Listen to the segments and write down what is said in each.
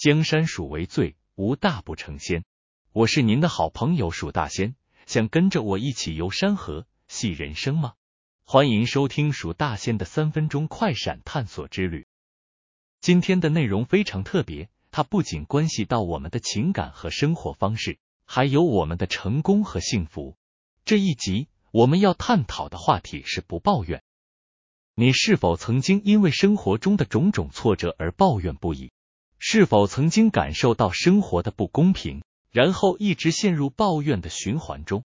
江山属为最，无大不成仙。我是您的好朋友蜀大仙，想跟着我一起游山河、戏人生吗？欢迎收听蜀大仙的三分钟快闪探索之旅。今天的内容非常特别，它不仅关系到我们的情感和生活方式，还有我们的成功和幸福。这一集我们要探讨的话题是不抱怨。你是否曾经因为生活中的种种挫折而抱怨不已？是否曾经感受到生活的不公平，然后一直陷入抱怨的循环中？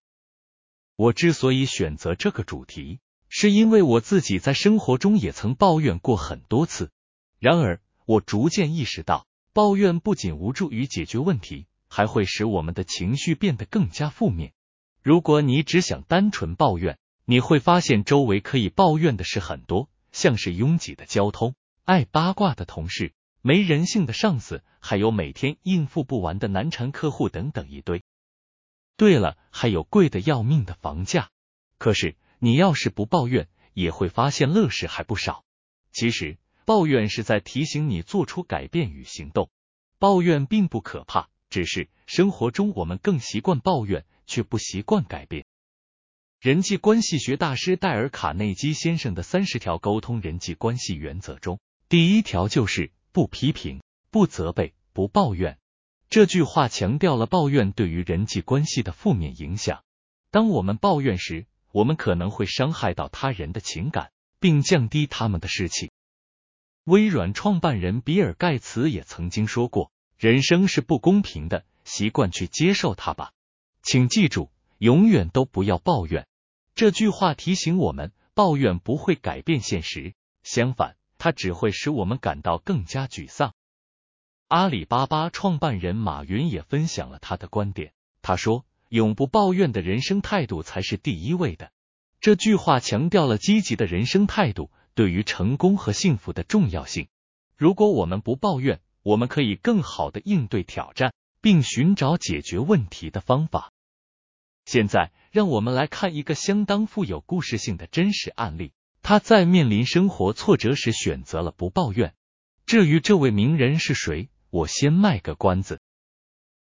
我之所以选择这个主题，是因为我自己在生活中也曾抱怨过很多次。然而，我逐渐意识到，抱怨不仅无助于解决问题，还会使我们的情绪变得更加负面。如果你只想单纯抱怨，你会发现周围可以抱怨的事很多，像是拥挤的交通、爱八卦的同事。没人性的上司，还有每天应付不完的难缠客户等等一堆。对了，还有贵的要命的房价。可是你要是不抱怨，也会发现乐事还不少。其实抱怨是在提醒你做出改变与行动。抱怨并不可怕，只是生活中我们更习惯抱怨，却不习惯改变。人际关系学大师戴尔·卡内基先生的三十条沟通人际关系原则中，第一条就是。不批评，不责备，不抱怨。这句话强调了抱怨对于人际关系的负面影响。当我们抱怨时，我们可能会伤害到他人的情感，并降低他们的士气。微软创办人比尔·盖茨也曾经说过：“人生是不公平的，习惯去接受它吧。”请记住，永远都不要抱怨。这句话提醒我们，抱怨不会改变现实，相反。它只会使我们感到更加沮丧。阿里巴巴创办人马云也分享了他的观点，他说：“永不抱怨的人生态度才是第一位的。”这句话强调了积极的人生态度对于成功和幸福的重要性。如果我们不抱怨，我们可以更好的应对挑战，并寻找解决问题的方法。现在，让我们来看一个相当富有故事性的真实案例。他在面临生活挫折时选择了不抱怨。至于这位名人是谁，我先卖个关子。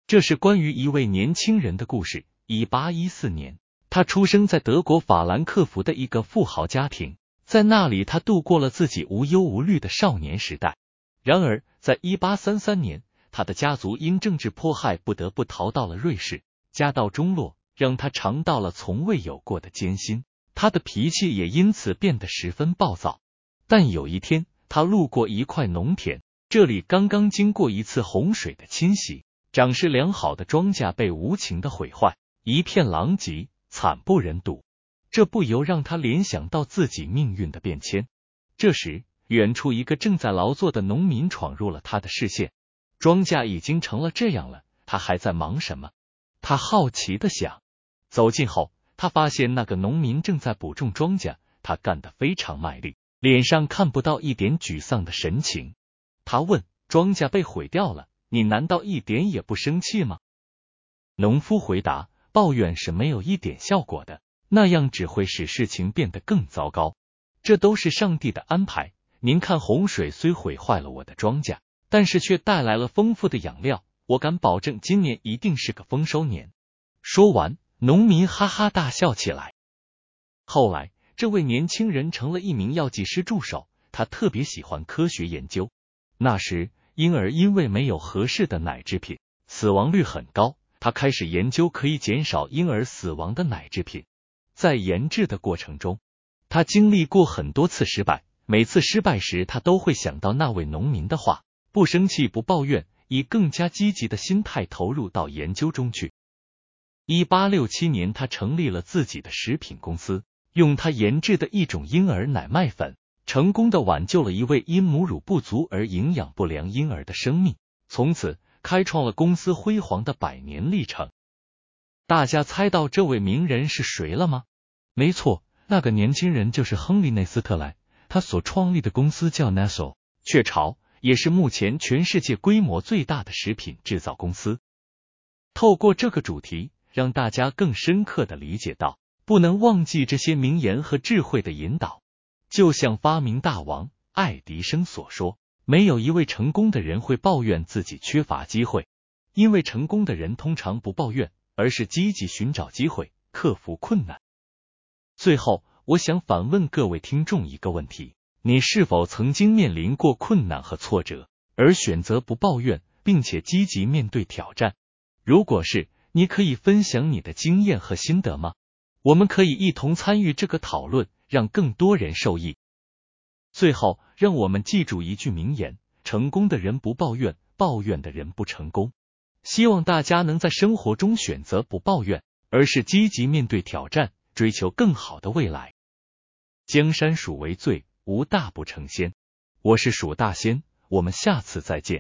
这是关于一位年轻人的故事。一八一四年，他出生在德国法兰克福的一个富豪家庭，在那里他度过了自己无忧无虑的少年时代。然而，在一八三三年，他的家族因政治迫害不得不逃到了瑞士，家道中落让他尝到了从未有过的艰辛。他的脾气也因此变得十分暴躁。但有一天，他路过一块农田，这里刚刚经过一次洪水的侵袭，长势良好的庄稼被无情的毁坏，一片狼藉，惨不忍睹。这不由让他联想到自己命运的变迁。这时，远处一个正在劳作的农民闯入了他的视线。庄稼已经成了这样了，他还在忙什么？他好奇的想。走近后。他发现那个农民正在补种庄稼，他干得非常卖力，脸上看不到一点沮丧的神情。他问：“庄稼被毁掉了，你难道一点也不生气吗？”农夫回答：“抱怨是没有一点效果的，那样只会使事情变得更糟糕。这都是上帝的安排。您看，洪水虽毁坏了我的庄稼，但是却带来了丰富的养料，我敢保证今年一定是个丰收年。”说完。农民哈哈大笑起来。后来，这位年轻人成了一名药剂师助手，他特别喜欢科学研究。那时，婴儿因为没有合适的奶制品，死亡率很高。他开始研究可以减少婴儿死亡的奶制品。在研制的过程中，他经历过很多次失败。每次失败时，他都会想到那位农民的话：不生气，不抱怨，以更加积极的心态投入到研究中去。一八六七年，他成立了自己的食品公司，用他研制的一种婴儿奶麦粉，成功的挽救了一位因母乳不足而营养不良婴儿的生命，从此开创了公司辉煌的百年历程。大家猜到这位名人是谁了吗？没错，那个年轻人就是亨利内斯特莱，他所创立的公司叫 Nestle 雀巢，也是目前全世界规模最大的食品制造公司。透过这个主题。让大家更深刻的理解到，不能忘记这些名言和智慧的引导。就像发明大王爱迪生所说：“没有一位成功的人会抱怨自己缺乏机会，因为成功的人通常不抱怨，而是积极寻找机会，克服困难。最后，我想反问各位听众一个问题：你是否曾经面临过困难和挫折，而选择不抱怨，并且积极面对挑战？如果是，你可以分享你的经验和心得吗？我们可以一同参与这个讨论，让更多人受益。最后，让我们记住一句名言：成功的人不抱怨，抱怨的人不成功。希望大家能在生活中选择不抱怨，而是积极面对挑战，追求更好的未来。江山蜀为最，无大不成仙。我是蜀大仙，我们下次再见。